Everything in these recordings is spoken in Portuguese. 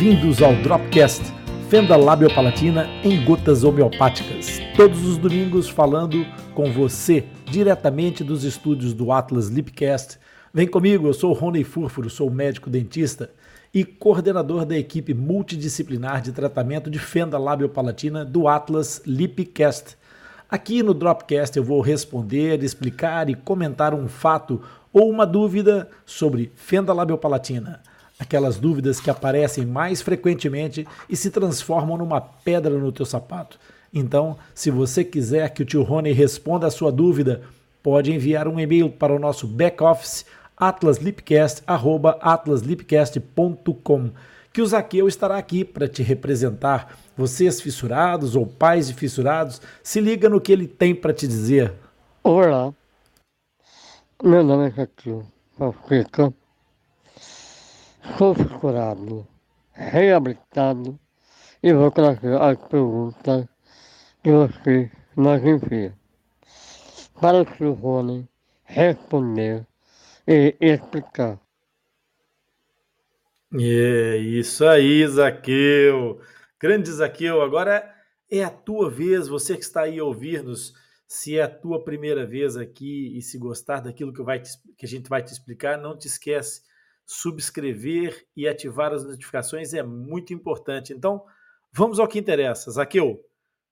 Bem-vindos ao Dropcast, fenda labiopalatina em gotas homeopáticas. Todos os domingos falando com você diretamente dos estúdios do Atlas Lipcast. Vem comigo, eu sou Rony Furfuro, sou médico dentista e coordenador da equipe multidisciplinar de tratamento de fenda labiopalatina do Atlas Lipcast. Aqui no Dropcast eu vou responder, explicar e comentar um fato ou uma dúvida sobre fenda labiopalatina aquelas dúvidas que aparecem mais frequentemente e se transformam numa pedra no teu sapato. Então, se você quiser que o tio Rony responda a sua dúvida, pode enviar um e-mail para o nosso back-office atlaslipcast@atlaslipcast.com, que o Zaqueu estará aqui para te representar. Vocês fissurados ou pais de fissurados, se liga no que ele tem para te dizer. Olá, meu nome é Zaqueu Africa sou curado, reabilitado e vou trazer as perguntas que você nos envia para o Silvone responder e explicar. É isso aí, Zaqueu. Grande Zaqueu, agora é a tua vez, você que está aí a ouvir-nos. Se é a tua primeira vez aqui e se gostar daquilo que, vai te, que a gente vai te explicar, não te esquece subscrever e ativar as notificações é muito importante. Então, vamos ao que interessa. Zaqueu,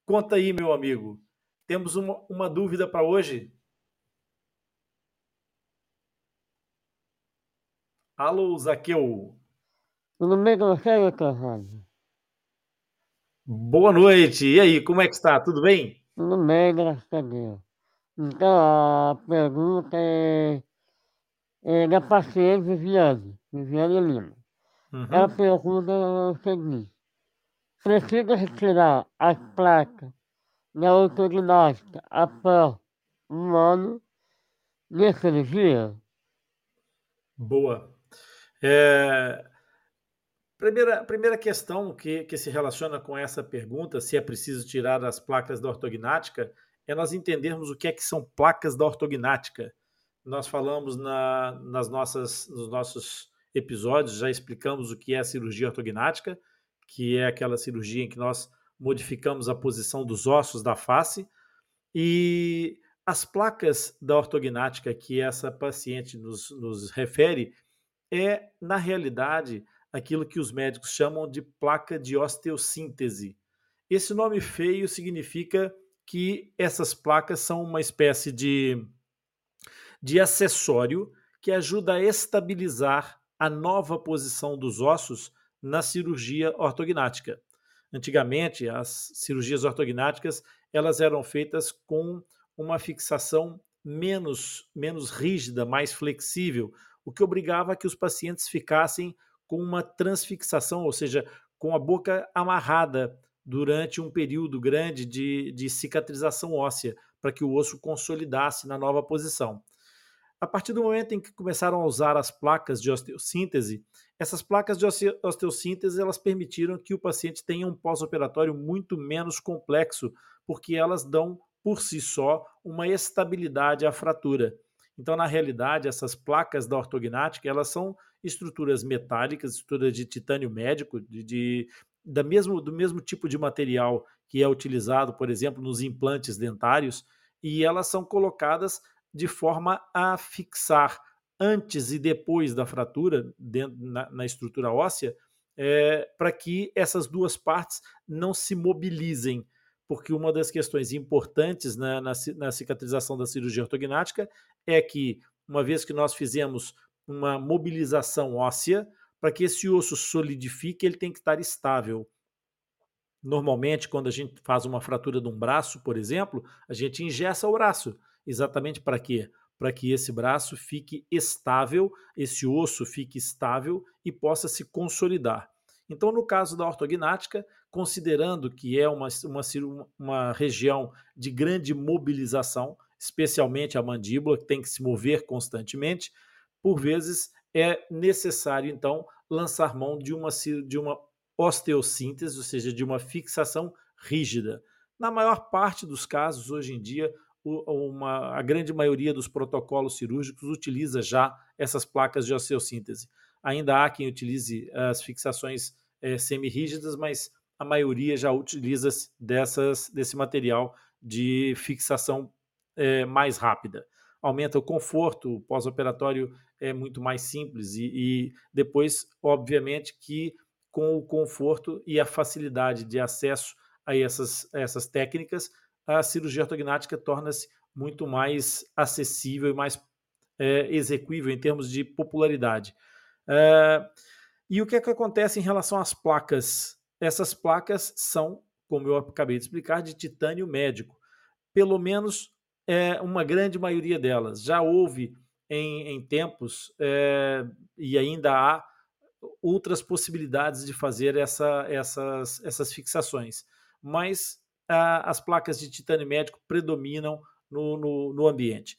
conta aí, meu amigo. Temos uma, uma dúvida para hoje? Alô, Zaqueu. Tudo bem com você, doutor Boa noite. E aí, como é que está? Tudo bem? Tudo bem, graças a Deus. Então, a pergunta é é, da paciente Viviane, Viviane Lima. Uhum. Ela pergunta o seguinte, precisa retirar as placas da autodidática após um ano de cirurgia? Boa. É, primeira, primeira questão que, que se relaciona com essa pergunta, se é preciso tirar as placas da ortognática, é nós entendermos o que é que são placas da ortognática nós falamos na, nas nossas, nos nossos episódios, já explicamos o que é a cirurgia ortognática, que é aquela cirurgia em que nós modificamos a posição dos ossos da face. E as placas da ortognática que essa paciente nos, nos refere é, na realidade, aquilo que os médicos chamam de placa de osteossíntese. Esse nome feio significa que essas placas são uma espécie de de acessório que ajuda a estabilizar a nova posição dos ossos na cirurgia ortognática. Antigamente, as cirurgias ortognáticas elas eram feitas com uma fixação menos, menos rígida, mais flexível, o que obrigava que os pacientes ficassem com uma transfixação, ou seja, com a boca amarrada durante um período grande de, de cicatrização óssea, para que o osso consolidasse na nova posição. A partir do momento em que começaram a usar as placas de osteossíntese, essas placas de osteossíntese elas permitiram que o paciente tenha um pós-operatório muito menos complexo, porque elas dão por si só uma estabilidade à fratura. Então, na realidade, essas placas da ortognática elas são estruturas metálicas, estruturas de titânio médico, de, de da mesmo, do mesmo tipo de material que é utilizado, por exemplo, nos implantes dentários, e elas são colocadas de forma a fixar antes e depois da fratura dentro, na, na estrutura óssea, é, para que essas duas partes não se mobilizem, porque uma das questões importantes na, na, na cicatrização da cirurgia ortognática é que, uma vez que nós fizemos uma mobilização óssea, para que esse osso solidifique, ele tem que estar estável. Normalmente, quando a gente faz uma fratura de um braço, por exemplo, a gente ingessa o braço. Exatamente para quê? Para que esse braço fique estável, esse osso fique estável e possa se consolidar. Então, no caso da ortognática, considerando que é uma, uma, uma região de grande mobilização, especialmente a mandíbula, que tem que se mover constantemente, por vezes é necessário, então, lançar mão de uma, de uma osteossíntese, ou seja, de uma fixação rígida. Na maior parte dos casos, hoje em dia, uma, a grande maioria dos protocolos cirúrgicos utiliza já essas placas de osteossíntese. Ainda há quem utilize as fixações é, semi-rígidas, mas a maioria já utiliza dessas, desse material de fixação é, mais rápida. Aumenta o conforto, o pós-operatório é muito mais simples e, e depois, obviamente, que com o conforto e a facilidade de acesso a essas, a essas técnicas, a cirurgia ortognática torna-se muito mais acessível e mais é, execuível em termos de popularidade. É, e o que é que acontece em relação às placas? Essas placas são, como eu acabei de explicar, de titânio médico. Pelo menos é, uma grande maioria delas. Já houve em, em tempos, é, e ainda há outras possibilidades de fazer essa, essas, essas fixações. Mas a, as placas de titânio médico predominam no, no, no ambiente.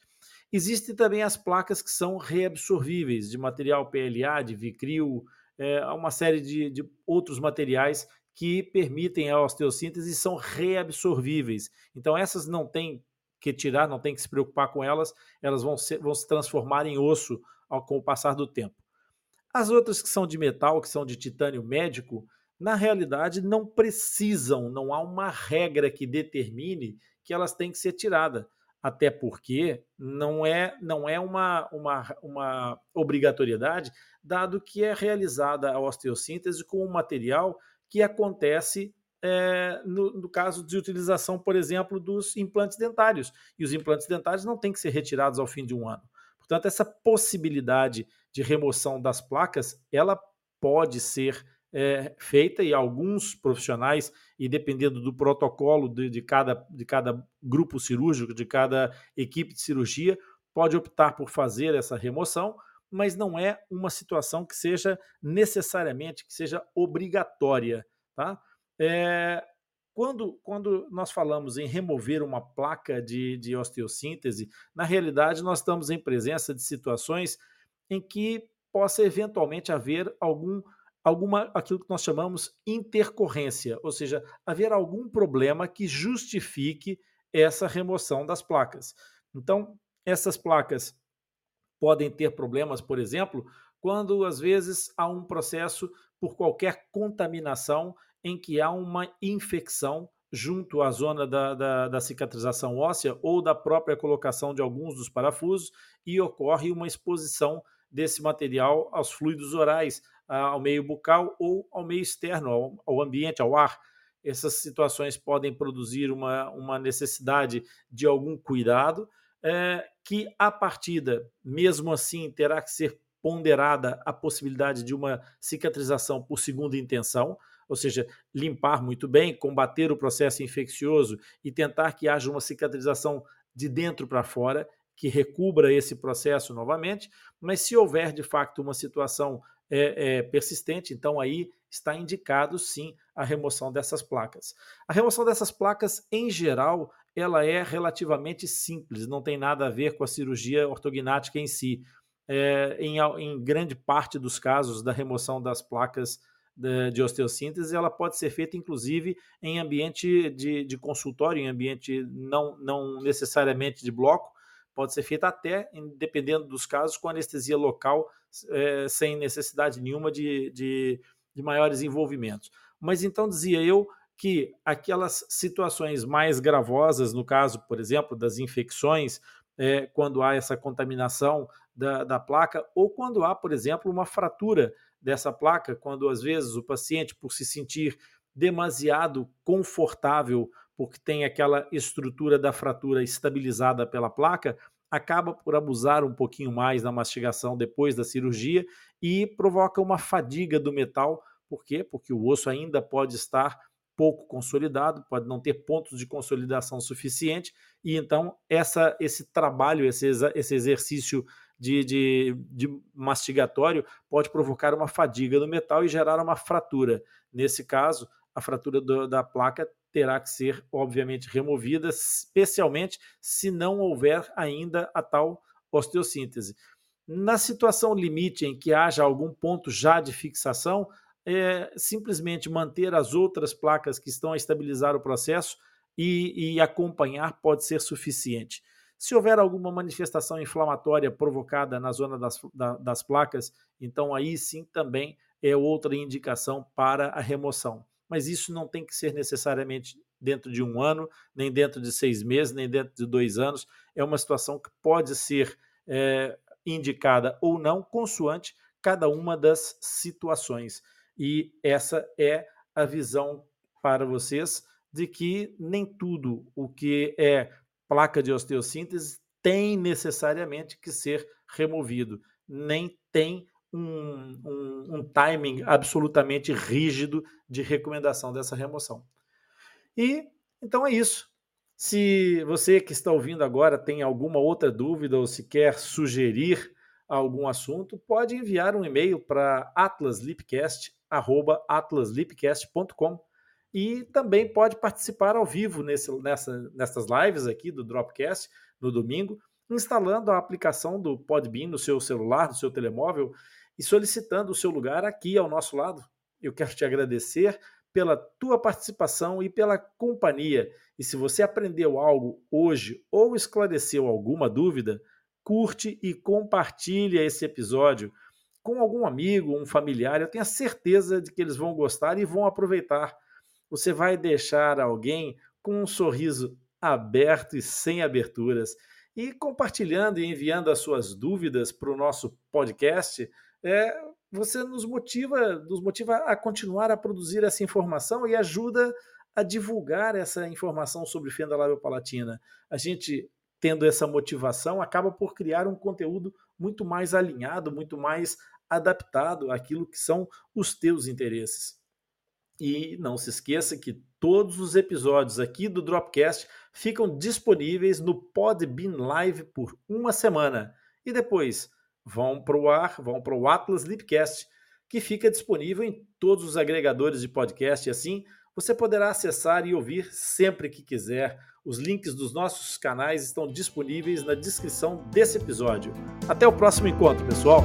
Existem também as placas que são reabsorvíveis, de material PLA, de Vicril, é, uma série de, de outros materiais que permitem a osteossíntese e são reabsorvíveis. Então, essas não tem que tirar, não tem que se preocupar com elas, elas vão, ser, vão se transformar em osso ao, com o passar do tempo. As outras que são de metal, que são de titânio médico, na realidade não precisam, não há uma regra que determine que elas têm que ser tiradas. Até porque não é, não é uma, uma, uma obrigatoriedade, dado que é realizada a osteossíntese com um material que acontece é, no, no, caso de utilização, por exemplo, dos implantes dentários. E os implantes dentários não têm que ser retirados ao fim de um ano. Portanto, essa possibilidade de remoção das placas, ela pode ser é, feita e alguns profissionais, e dependendo do protocolo de, de, cada, de cada grupo cirúrgico, de cada equipe de cirurgia, pode optar por fazer essa remoção, mas não é uma situação que seja necessariamente, que seja obrigatória. Tá? É, quando, quando nós falamos em remover uma placa de, de osteossíntese, na realidade nós estamos em presença de situações em que possa eventualmente haver algum alguma aquilo que nós chamamos intercorrência, ou seja, haver algum problema que justifique essa remoção das placas. Então, essas placas podem ter problemas, por exemplo, quando às vezes há um processo por qualquer contaminação em que há uma infecção junto à zona da, da, da, cicatrização óssea ou da própria colocação de alguns dos parafusos e ocorre uma exposição desse material aos fluidos orais, ao meio bucal ou ao meio externo, ao, ao ambiente, ao ar. Essas situações podem produzir uma, uma necessidade de algum cuidado, é, que a partida, mesmo assim, terá que ser ponderada a possibilidade de uma cicatrização por segunda intenção, ou seja, limpar muito bem, combater o processo infeccioso e tentar que haja uma cicatrização de dentro para fora que recubra esse processo novamente, mas se houver de facto uma situação é, é, persistente, então aí está indicado sim a remoção dessas placas. A remoção dessas placas, em geral, ela é relativamente simples, não tem nada a ver com a cirurgia ortognática em si. É, em, em, grande parte dos casos da remoção das placas de, de, osteossíntese, ela pode ser feita inclusive em ambiente de, de consultório, em ambiente não, não necessariamente de bloco, pode ser feita até, dependendo dos casos, com anestesia local, é, sem necessidade nenhuma de, de, de maiores envolvimentos. Mas então dizia eu que aquelas situações mais gravosas, no caso, por exemplo, das infecções, é, quando há essa contaminação da, da, placa, ou quando há, por exemplo, uma fratura dessa placa, quando às vezes o paciente, por se sentir demasiado confortável porque tem aquela estrutura da fratura estabilizada pela placa, acaba por abusar um pouquinho mais na mastigação depois da cirurgia e provoca uma fadiga do metal. Por quê? Porque o osso ainda pode estar pouco consolidado, pode não ter pontos de consolidação suficiente, e então essa, esse trabalho, esse, esse exercício de, de, de mastigatório pode provocar uma fadiga no metal e gerar uma fratura. Nesse caso, a fratura do, da placa terá que ser, obviamente, removida, especialmente se não houver ainda a tal osteossíntese. Na situação limite em que haja algum ponto já de fixação, é, simplesmente manter as outras placas que estão a estabilizar o processo e, e acompanhar pode ser suficiente. Se houver alguma manifestação inflamatória provocada na zona das, da, das placas, então aí sim também é outra indicação para a remoção. Mas isso não tem que ser necessariamente dentro de um ano, nem dentro de seis meses, nem dentro de dois anos. É uma situação que pode ser é, indicada ou não, consoante cada uma das situações. E essa é a visão para vocês de que nem tudo o que é placa de osteossíntese tem necessariamente que ser removido, nem tem um, um, um, timing absolutamente rígido de recomendação dessa remoção. E então é isso. Se você que está ouvindo agora tem alguma outra dúvida ou se quer sugerir algum assunto, pode enviar um e-mail para atlaslipcast@atlaslipcast.com e também pode participar ao vivo nesse, nessa, nessas lives aqui do Dropcast no domingo, instalando a aplicação do Podbean no seu celular, no seu telemóvel e solicitando o seu lugar aqui ao nosso lado. Eu quero te agradecer pela tua participação e pela companhia. E se você aprendeu algo hoje ou esclareceu alguma dúvida, curte e compartilha esse episódio com algum amigo, um familiar. Eu tenho a certeza de que eles vão gostar e vão aproveitar. Você vai deixar alguém com um sorriso aberto e sem aberturas. E compartilhando e enviando as suas dúvidas para o nosso podcast, é, você nos motiva, nos motiva a continuar a produzir essa informação e ajuda a divulgar essa informação sobre fenda labiopalatina. A gente tendo essa motivação acaba por criar um conteúdo muito mais alinhado, muito mais adaptado àquilo que são os teus interesses. E não se esqueça que todos os episódios aqui do Dropcast ficam disponíveis no Podbean Live por uma semana. E depois vão para o ar, vão para o Atlas Lipcast, que fica disponível em todos os agregadores de podcast. E assim você poderá acessar e ouvir sempre que quiser. Os links dos nossos canais estão disponíveis na descrição desse episódio. Até o próximo encontro, pessoal!